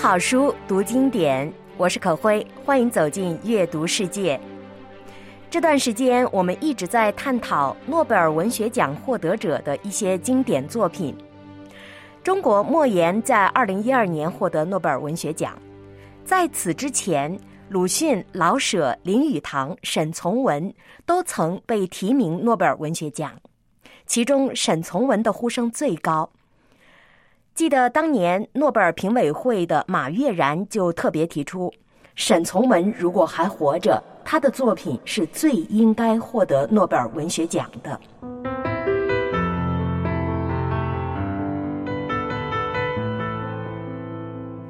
好书，读经典，我是可辉，欢迎走进阅读世界。这段时间，我们一直在探讨诺贝尔文学奖获得者的一些经典作品。中国莫言在二零一二年获得诺贝尔文学奖，在此之前，鲁迅、老舍、林语堂、沈从文都曾被提名诺贝尔文学奖，其中沈从文的呼声最高。记得当年诺贝尔评委会的马悦然就特别提出，沈从文如果还活着，他的作品是最应该获得诺贝尔文学奖的。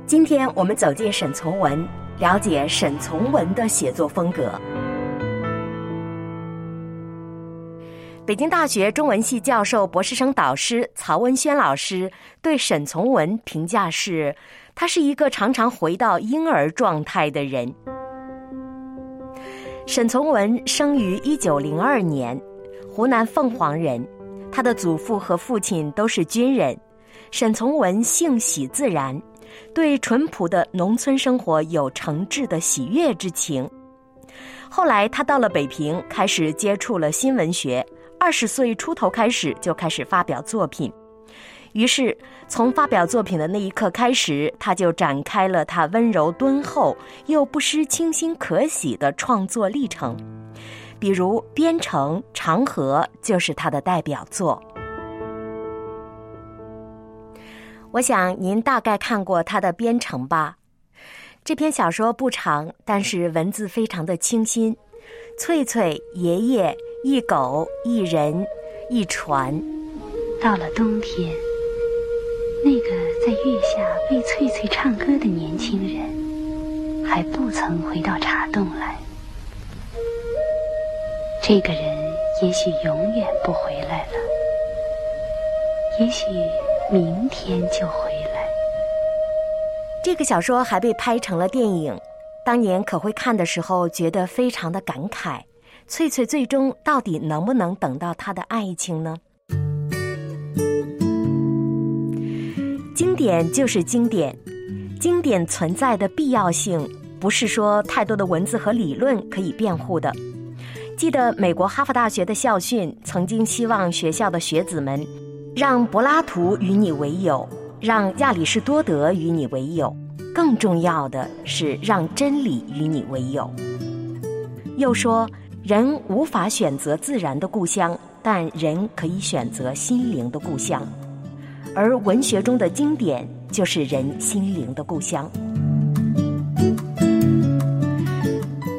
今天我们走进沈从文，了解沈从文的写作风格。北京大学中文系教授、博士生导师曹文轩老师对沈从文评价是：他是一个常常回到婴儿状态的人。沈从文生于一九零二年，湖南凤凰人，他的祖父和父亲都是军人。沈从文性喜自然，对淳朴的农村生活有诚挚的喜悦之情。后来他到了北平，开始接触了新文学。二十岁出头开始就开始发表作品，于是从发表作品的那一刻开始，他就展开了他温柔敦厚又不失清新可喜的创作历程。比如《边城》《长河》就是他的代表作。我想您大概看过他的《边城》吧？这篇小说不长，但是文字非常的清新。翠翠爷爷。一狗，一人，一船。到了冬天，那个在月下为翠翠唱歌的年轻人，还不曾回到茶洞来。这个人也许永远不回来了，也许明天就回来。这个小说还被拍成了电影，当年可会看的时候，觉得非常的感慨。翠翠最终到底能不能等到他的爱情呢？经典就是经典，经典存在的必要性不是说太多的文字和理论可以辩护的。记得美国哈佛大学的校训曾经希望学校的学子们让柏拉图与你为友，让亚里士多德与你为友，更重要的是让真理与你为友。又说。人无法选择自然的故乡，但人可以选择心灵的故乡，而文学中的经典就是人心灵的故乡。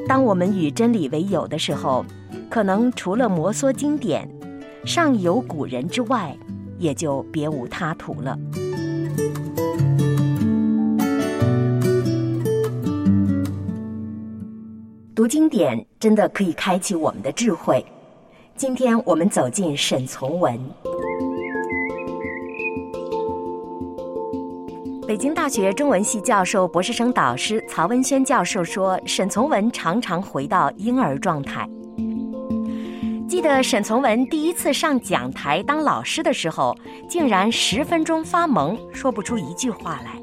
当我们与真理为友的时候，可能除了摩挲经典，上有古人之外，也就别无他途了。读经典真的可以开启我们的智慧。今天我们走进沈从文。北京大学中文系教授、博士生导师曹文轩教授说：“沈从文常常回到婴儿状态。记得沈从文第一次上讲台当老师的时候，竟然十分钟发懵，说不出一句话来。”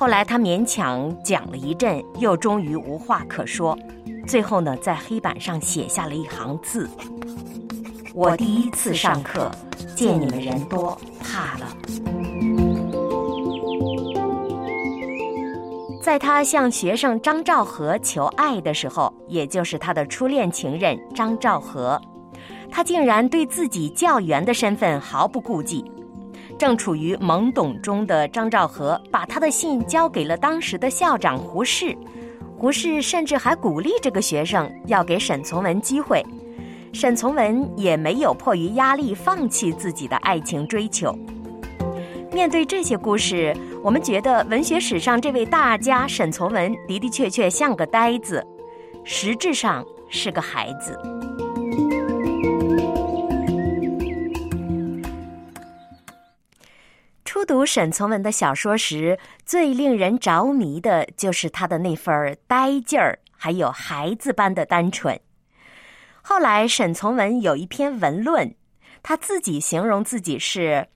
后来他勉强讲了一阵，又终于无话可说。最后呢，在黑板上写下了一行字：“我第一次上课，见你们人多，怕了。”在他向学生张兆和求爱的时候，也就是他的初恋情人张兆和，他竟然对自己教员的身份毫不顾忌。正处于懵懂中的张兆和，把他的信交给了当时的校长胡适。胡适甚至还鼓励这个学生要给沈从文机会。沈从文也没有迫于压力放弃自己的爱情追求。面对这些故事，我们觉得文学史上这位大家沈从文的的确确像个呆子，实质上是个孩子。初读沈从文的小说时，最令人着迷的就是他的那份呆劲儿，还有孩子般的单纯。后来，沈从文有一篇文论，他自己形容自己是：“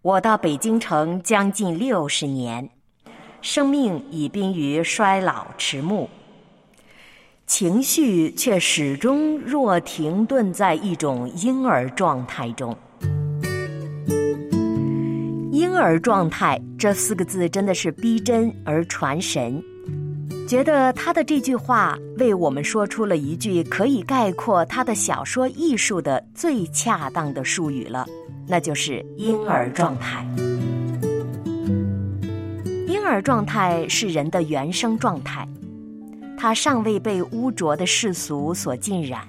我到北京城将近六十年，生命已濒于衰老迟暮，情绪却始终若停顿在一种婴儿状态中。”婴儿状态这四个字真的是逼真而传神。觉得他的这句话为我们说出了一句可以概括他的小说艺术的最恰当的术语了，那就是婴儿状态。婴儿状态是人的原生状态，他尚未被污浊的世俗所浸染，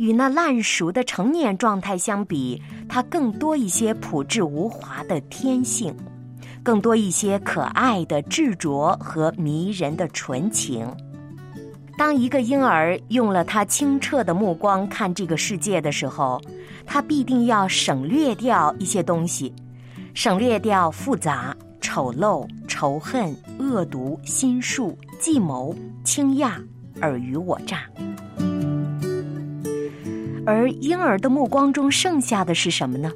与那烂熟的成年状态相比，他更多一些朴质无华的天性。更多一些可爱的执着和迷人的纯情。当一个婴儿用了他清澈的目光看这个世界的时候，他必定要省略掉一些东西，省略掉复杂、丑陋、仇恨、恶毒、心术、计谋、倾轧、尔虞我诈。而婴儿的目光中剩下的是什么呢？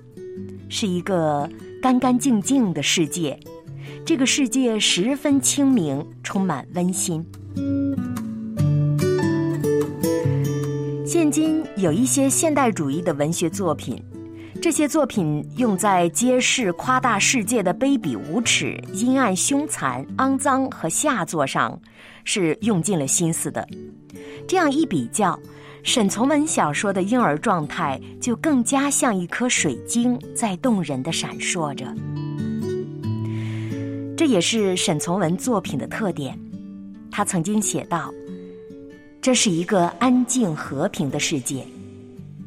是一个。干干净净的世界，这个世界十分清明，充满温馨。现今有一些现代主义的文学作品，这些作品用在揭示夸大世界的卑鄙无耻、阴暗凶残、肮脏和下作上，是用尽了心思的。这样一比较。沈从文小说的婴儿状态就更加像一颗水晶，在动人的闪烁着。这也是沈从文作品的特点。他曾经写道：“这是一个安静和平的世界，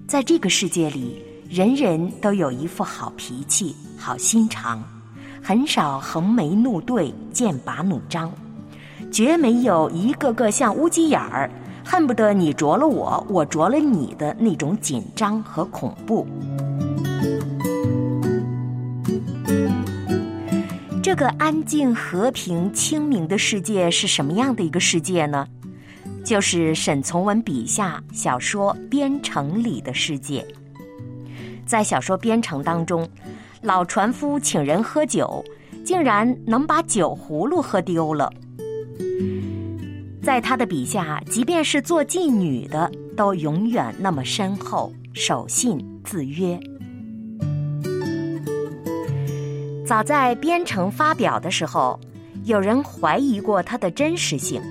在这个世界里，人人都有一副好脾气、好心肠，很少横眉怒对、剑拔弩张，绝没有一个个像乌鸡眼儿。”恨不得你啄了我，我啄了你的那种紧张和恐怖。这个安静、和平、清明的世界是什么样的一个世界呢？就是沈从文笔下小说《边城》里的世界。在小说《边城》当中，老船夫请人喝酒，竟然能把酒葫芦喝丢了。在他的笔下，即便是做妓女的，都永远那么深厚、守信、自约。早在《编程》发表的时候，有人怀疑过它的真实性。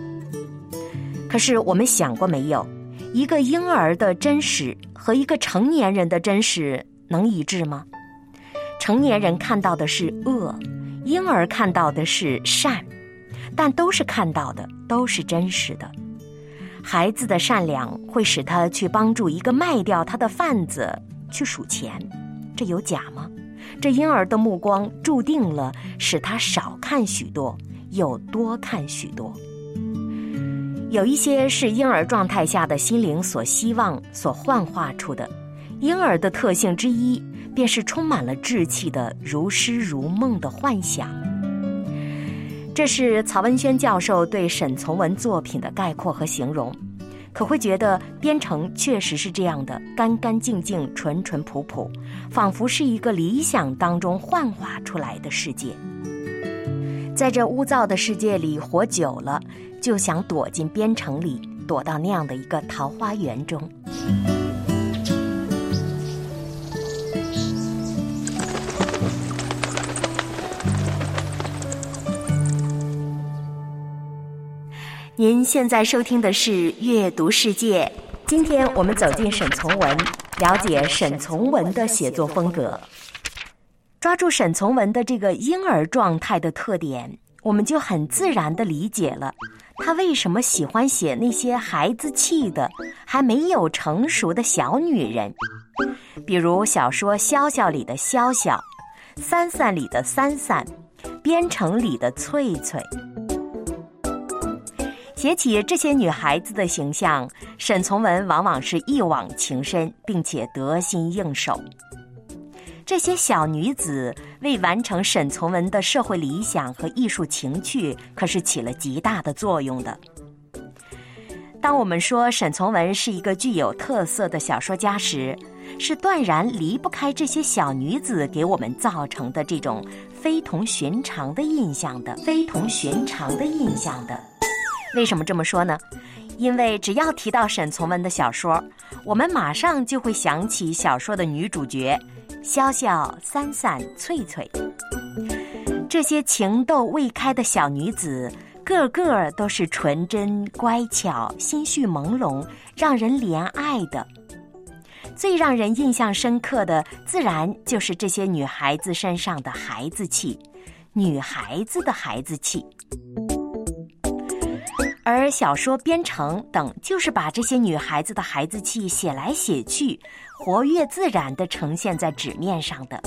可是我们想过没有，一个婴儿的真实和一个成年人的真实能一致吗？成年人看到的是恶，婴儿看到的是善。但都是看到的，都是真实的。孩子的善良会使他去帮助一个卖掉他的贩子去数钱，这有假吗？这婴儿的目光注定了使他少看许多，又多看许多。有一些是婴儿状态下的心灵所希望、所幻化出的。婴儿的特性之一，便是充满了稚气的如诗如梦的幻想。这是曹文轩教授对沈从文作品的概括和形容，可会觉得编程确实是这样的，干干净净、淳淳朴朴，仿佛是一个理想当中幻化出来的世界。在这污糟的世界里活久了，就想躲进编程里，躲到那样的一个桃花源中。您现在收听的是《阅读世界》，今天我们走进沈从文，了解沈从文的写作风格。抓住沈从文的这个婴儿状态的特点，我们就很自然的理解了他为什么喜欢写那些孩子气的、还没有成熟的小女人，比如小说《潇潇》里的潇潇，三散里的三散，边城里的翠翠。写起这些女孩子的形象，沈从文往往是一往情深，并且得心应手。这些小女子为完成沈从文的社会理想和艺术情趣，可是起了极大的作用的。当我们说沈从文是一个具有特色的小说家时，是断然离不开这些小女子给我们造成的这种非同寻常的印象的，非同寻常的印象的。为什么这么说呢？因为只要提到沈从文的小说，我们马上就会想起小说的女主角潇潇、三散、翠翠。这些情窦未开的小女子，个个都是纯真、乖巧、心绪朦胧，让人怜爱的。最让人印象深刻的，自然就是这些女孩子身上的孩子气，女孩子的孩子气。而小说《编程》等，就是把这些女孩子的孩子气写来写去，活跃自然地呈现在纸面上的。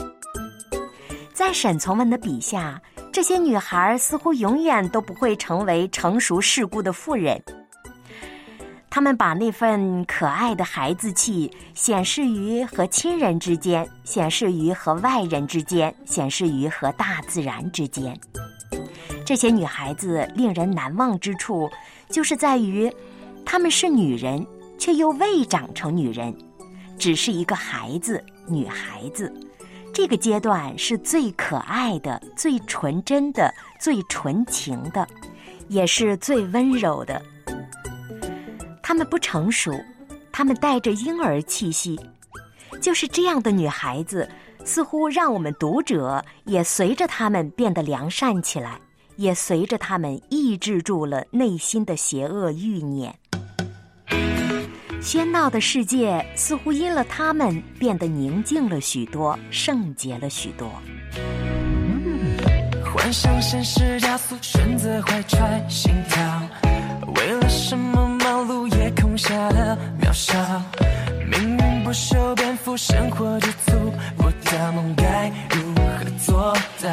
在沈从文的笔下，这些女孩似乎永远都不会成为成熟世故的妇人。她们把那份可爱的孩子气显示于和亲人之间，显示于和外人之间，显示于和大自然之间。这些女孩子令人难忘之处，就是在于，她们是女人，却又未长成女人，只是一个孩子，女孩子。这个阶段是最可爱的、最纯真的、最纯情的，也是最温柔的。她们不成熟，她们带着婴儿气息，就是这样的女孩子，似乎让我们读者也随着他们变得良善起来。也随着他们抑制住了内心的邪恶欲念，喧闹的世界似乎因了他们变得宁静了许多，圣洁了许多。幻想现实加速，选择怀揣心跳，为了什么忙碌也空下了渺小？命运不修边幅，生活之足，我的梦该如何做到？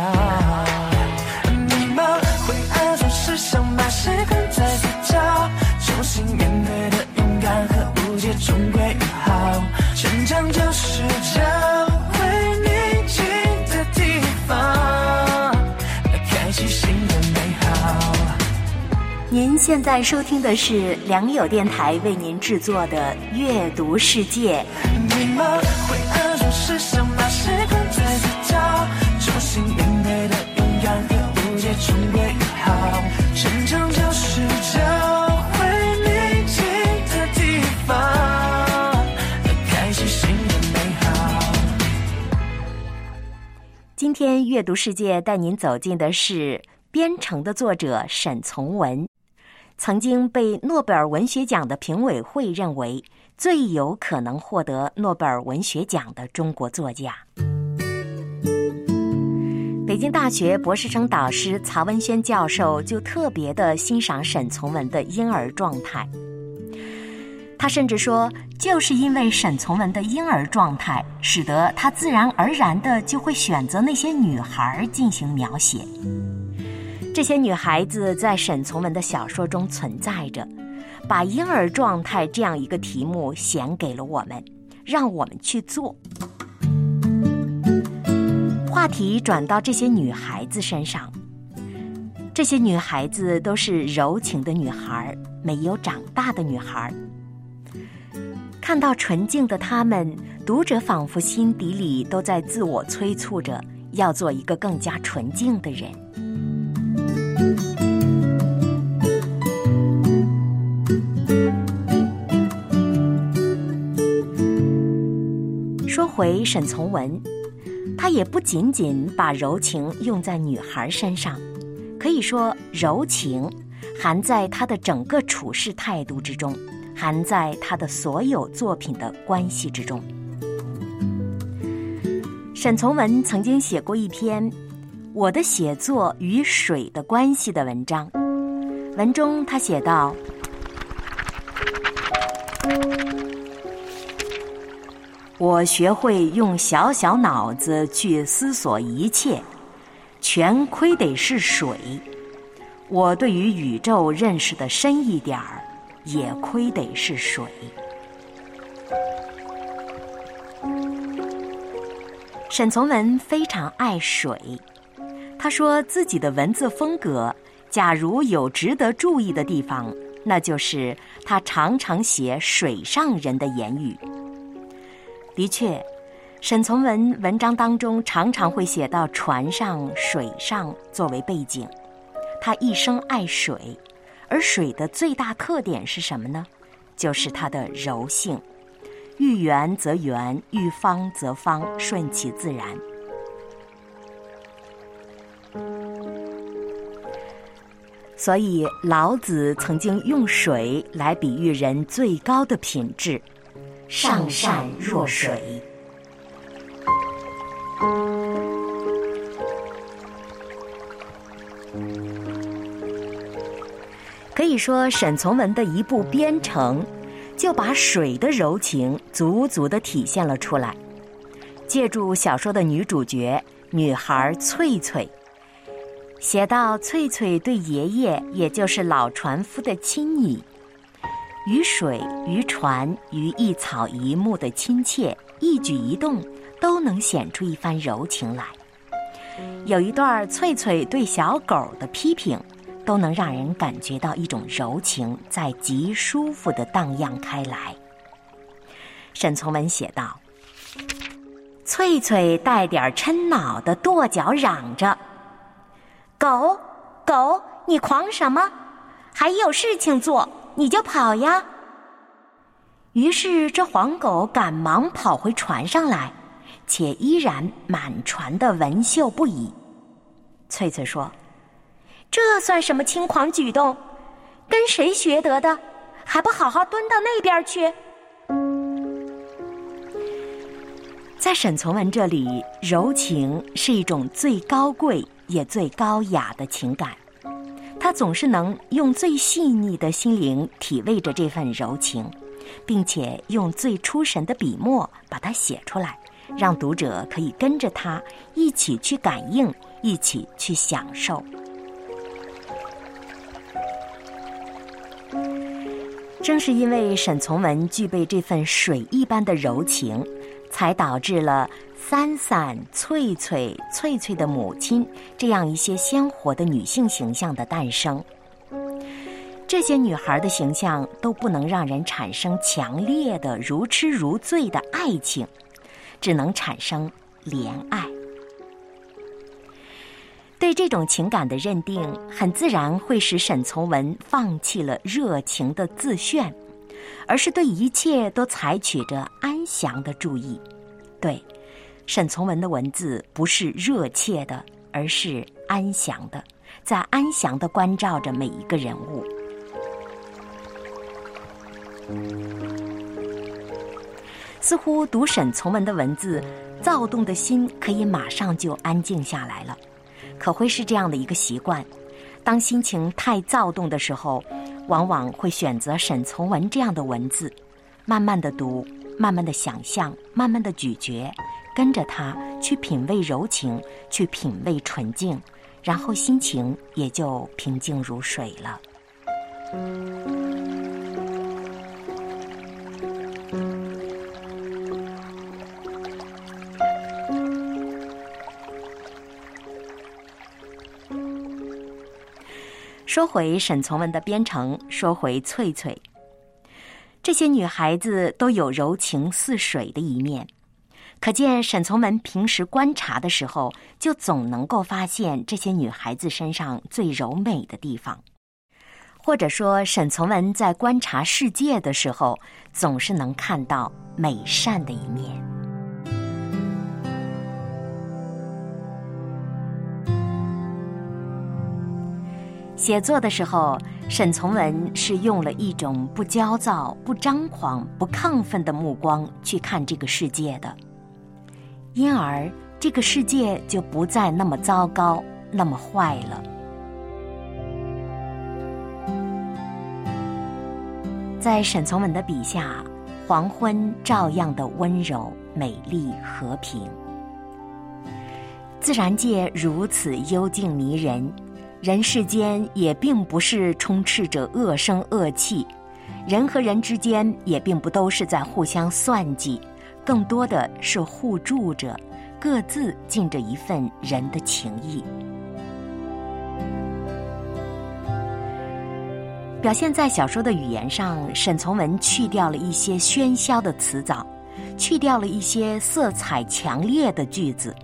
迷茫、灰暗，总是想把谁困在死角，重新面对的勇敢和误解终归于好。成长您现在收听的是良友电台为您制作的《阅读世界》。迷茫灰暗中是想把谁困在嘴角，重新面对的勇敢和误解终归好。成长就是找回宁静的地方，开启新的美好。今天阅读世界带您走进的是《编程》的作者沈从文，曾经被诺贝尔文学奖的评委会认为最有可能获得诺贝尔文学奖的中国作家。北京大学博士生导师曹文轩教授就特别的欣赏沈从文的婴儿状态。他甚至说，就是因为沈从文的婴儿状态，使得他自然而然的就会选择那些女孩进行描写。这些女孩子在沈从文的小说中存在着，把婴儿状态这样一个题目显给了我们，让我们去做。话题转到这些女孩子身上，这些女孩子都是柔情的女孩，没有长大的女孩。看到纯净的她们，读者仿佛心底里都在自我催促着，要做一个更加纯净的人。回沈从文。他也不仅仅把柔情用在女孩身上，可以说柔情含在他的整个处事态度之中，含在他的所有作品的关系之中。沈从文曾经写过一篇《我的写作与水的关系》的文章，文中他写道。我学会用小小脑子去思索一切，全亏得是水。我对于宇宙认识的深一点儿，也亏得是水。沈从文非常爱水，他说自己的文字风格，假如有值得注意的地方，那就是他常常写水上人的言语。的确，沈从文文章当中常常会写到船上、水上作为背景。他一生爱水，而水的最大特点是什么呢？就是它的柔性，遇圆则圆，遇方则方，顺其自然。所以老子曾经用水来比喻人最高的品质：上善若水。可以说，沈从文的一部《边城》，就把水的柔情足足的体现了出来。借助小说的女主角女孩翠翠，写到翠翠对爷爷，也就是老船夫的亲昵，于水、于船、于一草一木的亲切，一举一动都能显出一番柔情来。有一段翠翠对小狗的批评。都能让人感觉到一种柔情在极舒服的荡漾开来。沈从文写道：“翠翠带点嗔恼的跺脚嚷着：‘狗狗，你狂什么？还有事情做你就跑呀！’于是这黄狗赶忙跑回船上来，且依然满船的纹绣不已。翠翠说。”这算什么轻狂举动？跟谁学得的？还不好好蹲到那边去！在沈从文这里，柔情是一种最高贵也最高雅的情感，他总是能用最细腻的心灵体味着这份柔情，并且用最出神的笔墨把它写出来，让读者可以跟着他一起去感应，一起去享受。正是因为沈从文具备这份水一般的柔情，才导致了三三、翠翠、翠翠的母亲这样一些鲜活的女性形象的诞生。这些女孩的形象都不能让人产生强烈的如痴如醉的爱情，只能产生怜爱。对这种情感的认定，很自然会使沈从文放弃了热情的自炫，而是对一切都采取着安详的注意。对，沈从文的文字不是热切的，而是安详的，在安详的关照着每一个人物。似乎读沈从文的文字，躁动的心可以马上就安静下来了。可会是这样的一个习惯：当心情太躁动的时候，往往会选择沈从文这样的文字，慢慢的读，慢慢的想象，慢慢的咀嚼，跟着他去品味柔情，去品味纯净，然后心情也就平静如水了。说回沈从文的编程，说回翠翠，这些女孩子都有柔情似水的一面，可见沈从文平时观察的时候，就总能够发现这些女孩子身上最柔美的地方，或者说沈从文在观察世界的时候，总是能看到美善的一面。写作的时候，沈从文是用了一种不焦躁、不张狂、不亢奋的目光去看这个世界的，因而这个世界就不再那么糟糕、那么坏了。在沈从文的笔下，黄昏照样的温柔，美丽和平。自然界如此幽静迷人，人世间也并不是充斥着恶声恶气，人和人之间也并不都是在互相算计，更多的是互助着，各自尽着一份人的情谊。表现在小说的语言上，沈从文去掉了一些喧嚣的词藻，去掉了一些色彩强烈的句子。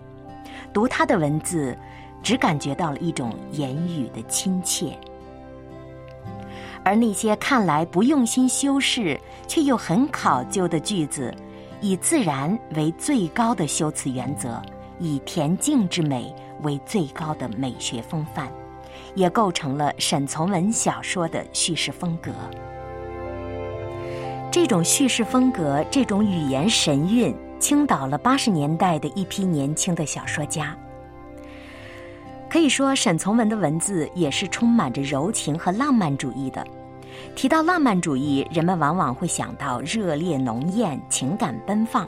读他的文字，只感觉到了一种言语的亲切。而那些看来不用心修饰却又很考究的句子，以自然为最高的修辞原则，以恬静之美为最高的美学风范。也构成了沈从文小说的叙事风格。这种叙事风格，这种语言神韵，倾倒了八十年代的一批年轻的小说家。可以说，沈从文的文字也是充满着柔情和浪漫主义的。提到浪漫主义，人们往往会想到热烈浓艳、情感奔放。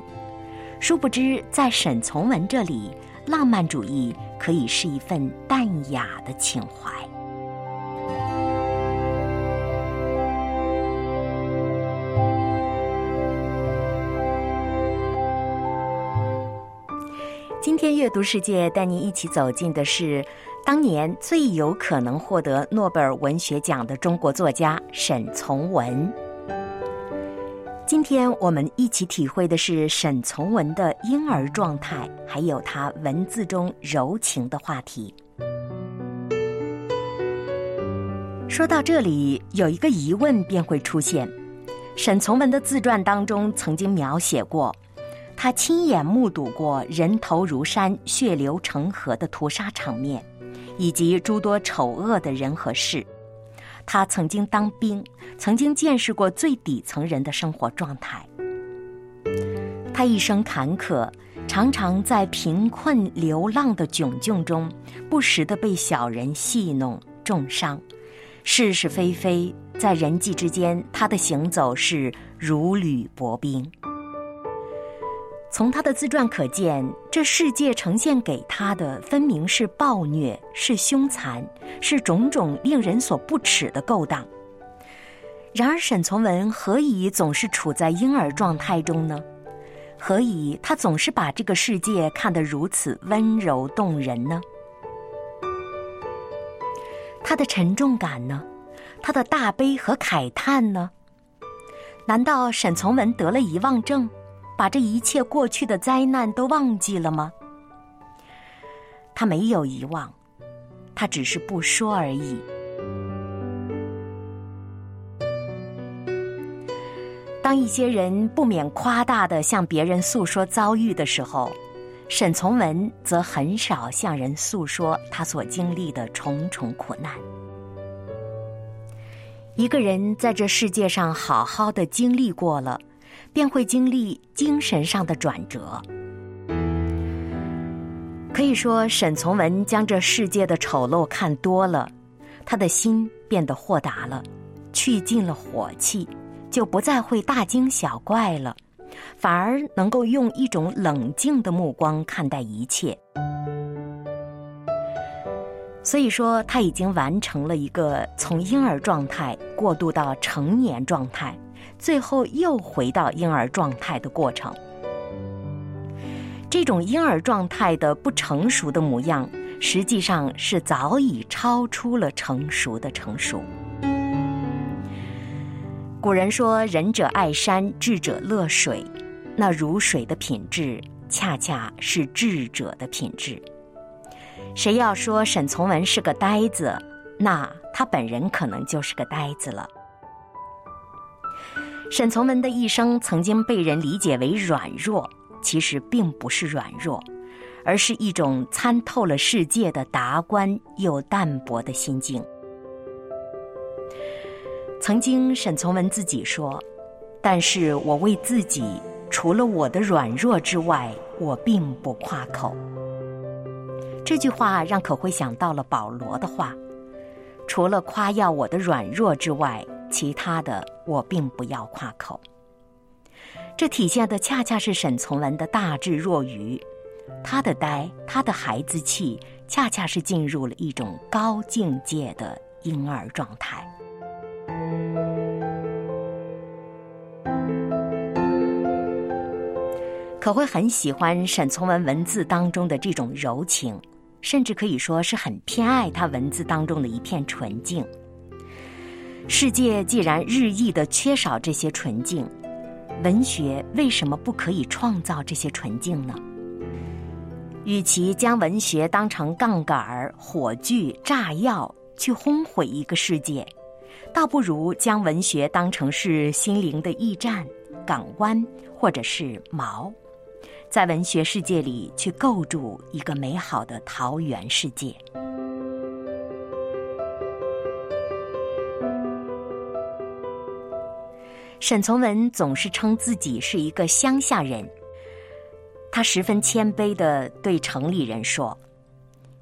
殊不知，在沈从文这里，浪漫主义。可以是一份淡雅的情怀。天阅读世界带您一起走进的是当年最有可能获得诺贝尔文学奖的中国作家沈从文。今天我们一起体会的是沈从文的婴儿状态，还有他文字中柔情的话题。说到这里，有一个疑问便会出现：沈从文的自传当中曾经描写过，他亲眼目睹过人头如山、血流成河的屠杀场面，以及诸多丑恶的人和事。他曾经当兵，曾经见识过最底层人的生活状态。他一生坎坷，常常在贫困流浪的窘境中，不时的被小人戏弄、重伤，是是非非，在人际之间，他的行走是如履薄冰。从他的自传可见，这世界呈现给他的分明是暴虐，是凶残，是种种令人所不齿的勾当。然而，沈从文何以总是处在婴儿状态中呢？何以他总是把这个世界看得如此温柔动人呢？他的沉重感呢？他的大悲和慨叹呢？难道沈从文得了遗忘症？把这一切过去的灾难都忘记了吗？他没有遗忘，他只是不说而已。当一些人不免夸大的向别人诉说遭遇的时候，沈从文则很少向人诉说他所经历的重重苦难。一个人在这世界上好好的经历过了。便会经历精神上的转折。可以说，沈从文将这世界的丑陋看多了，他的心变得豁达了，去尽了火气，就不再会大惊小怪了，反而能够用一种冷静的目光看待一切。所以说，他已经完成了一个从婴儿状态过渡到成年状态。最后又回到婴儿状态的过程，这种婴儿状态的不成熟的模样，实际上是早已超出了成熟的成熟。古人说：“仁者爱山，智者乐水。”那如水的品质，恰恰是智者的品质。谁要说沈从文是个呆子，那他本人可能就是个呆子了。沈从文的一生曾经被人理解为软弱，其实并不是软弱，而是一种参透了世界的达观又淡泊的心境。曾经，沈从文自己说：“但是我为自己，除了我的软弱之外，我并不夸口。”这句话让可辉想到了保罗的话：“除了夸耀我的软弱之外。”其他的我并不要夸口。这体现的恰恰是沈从文的大智若愚，他的呆，他的孩子气，恰恰是进入了一种高境界的婴儿状态。可会很喜欢沈从文文字当中的这种柔情，甚至可以说是很偏爱他文字当中的一片纯净。世界既然日益的缺少这些纯净，文学为什么不可以创造这些纯净呢？与其将文学当成杠杆儿、火炬、炸药去轰毁一个世界，倒不如将文学当成是心灵的驿站、港湾，或者是锚。在文学世界里去构筑一个美好的桃源世界。沈从文总是称自己是一个乡下人，他十分谦卑的对城里人说：“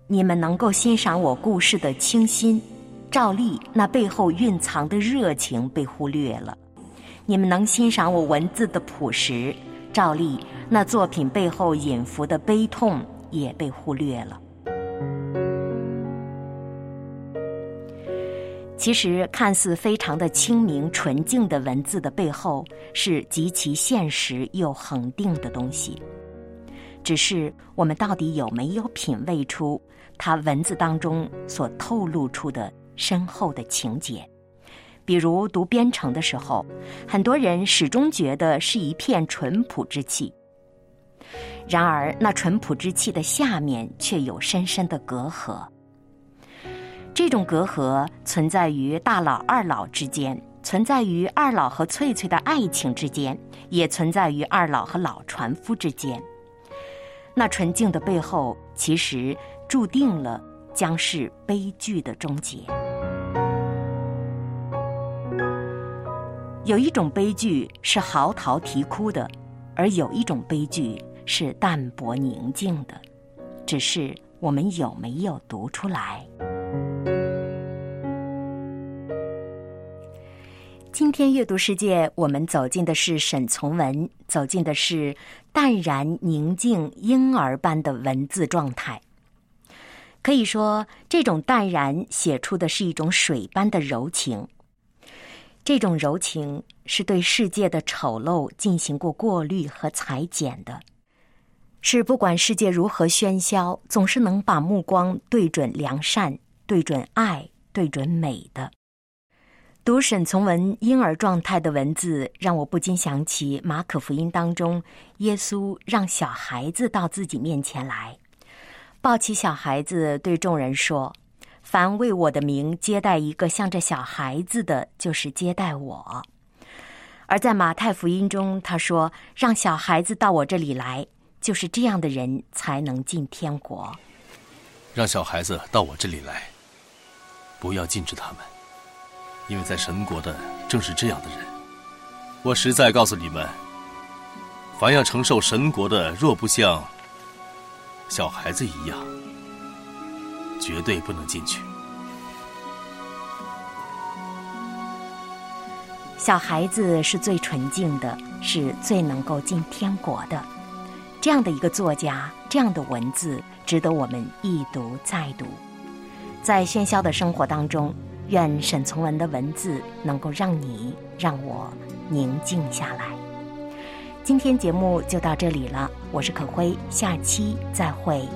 你们能够欣赏我故事的清新，照例那背后蕴藏的热情被忽略了；你们能欣赏我文字的朴实。”照例，那作品背后隐伏的悲痛也被忽略了。其实，看似非常的清明纯净的文字的背后，是极其现实又恒定的东西。只是我们到底有没有品味出他文字当中所透露出的深厚的情节？比如读《边城》的时候，很多人始终觉得是一片淳朴之气。然而，那淳朴之气的下面却有深深的隔阂。这种隔阂存在于大老二老之间，存在于二老和翠翠的爱情之间，也存在于二老和老船夫之间。那纯净的背后，其实注定了将是悲剧的终结。有一种悲剧是嚎啕啼哭的，而有一种悲剧是淡泊宁静的，只是我们有没有读出来？今天阅读世界，我们走进的是沈从文，走进的是淡然宁静婴儿般的文字状态。可以说，这种淡然写出的是一种水般的柔情。这种柔情是对世界的丑陋进行过过滤和裁剪的，是不管世界如何喧嚣，总是能把目光对准良善、对准爱、对准美的。读沈从文婴儿状态的文字，让我不禁想起马可福音当中，耶稣让小孩子到自己面前来，抱起小孩子，对众人说。凡为我的名接待一个像这小孩子的，就是接待我。而在马太福音中，他说：“让小孩子到我这里来，就是这样的人才能进天国。”让小孩子到我这里来，不要禁止他们，因为在神国的正是这样的人。我实在告诉你们，凡要承受神国的，若不像小孩子一样。绝对不能进去。小孩子是最纯净的，是最能够进天国的。这样的一个作家，这样的文字，值得我们一读再读。在喧嚣的生活当中，愿沈从文的文字能够让你、让我宁静下来。今天节目就到这里了，我是可辉，下期再会。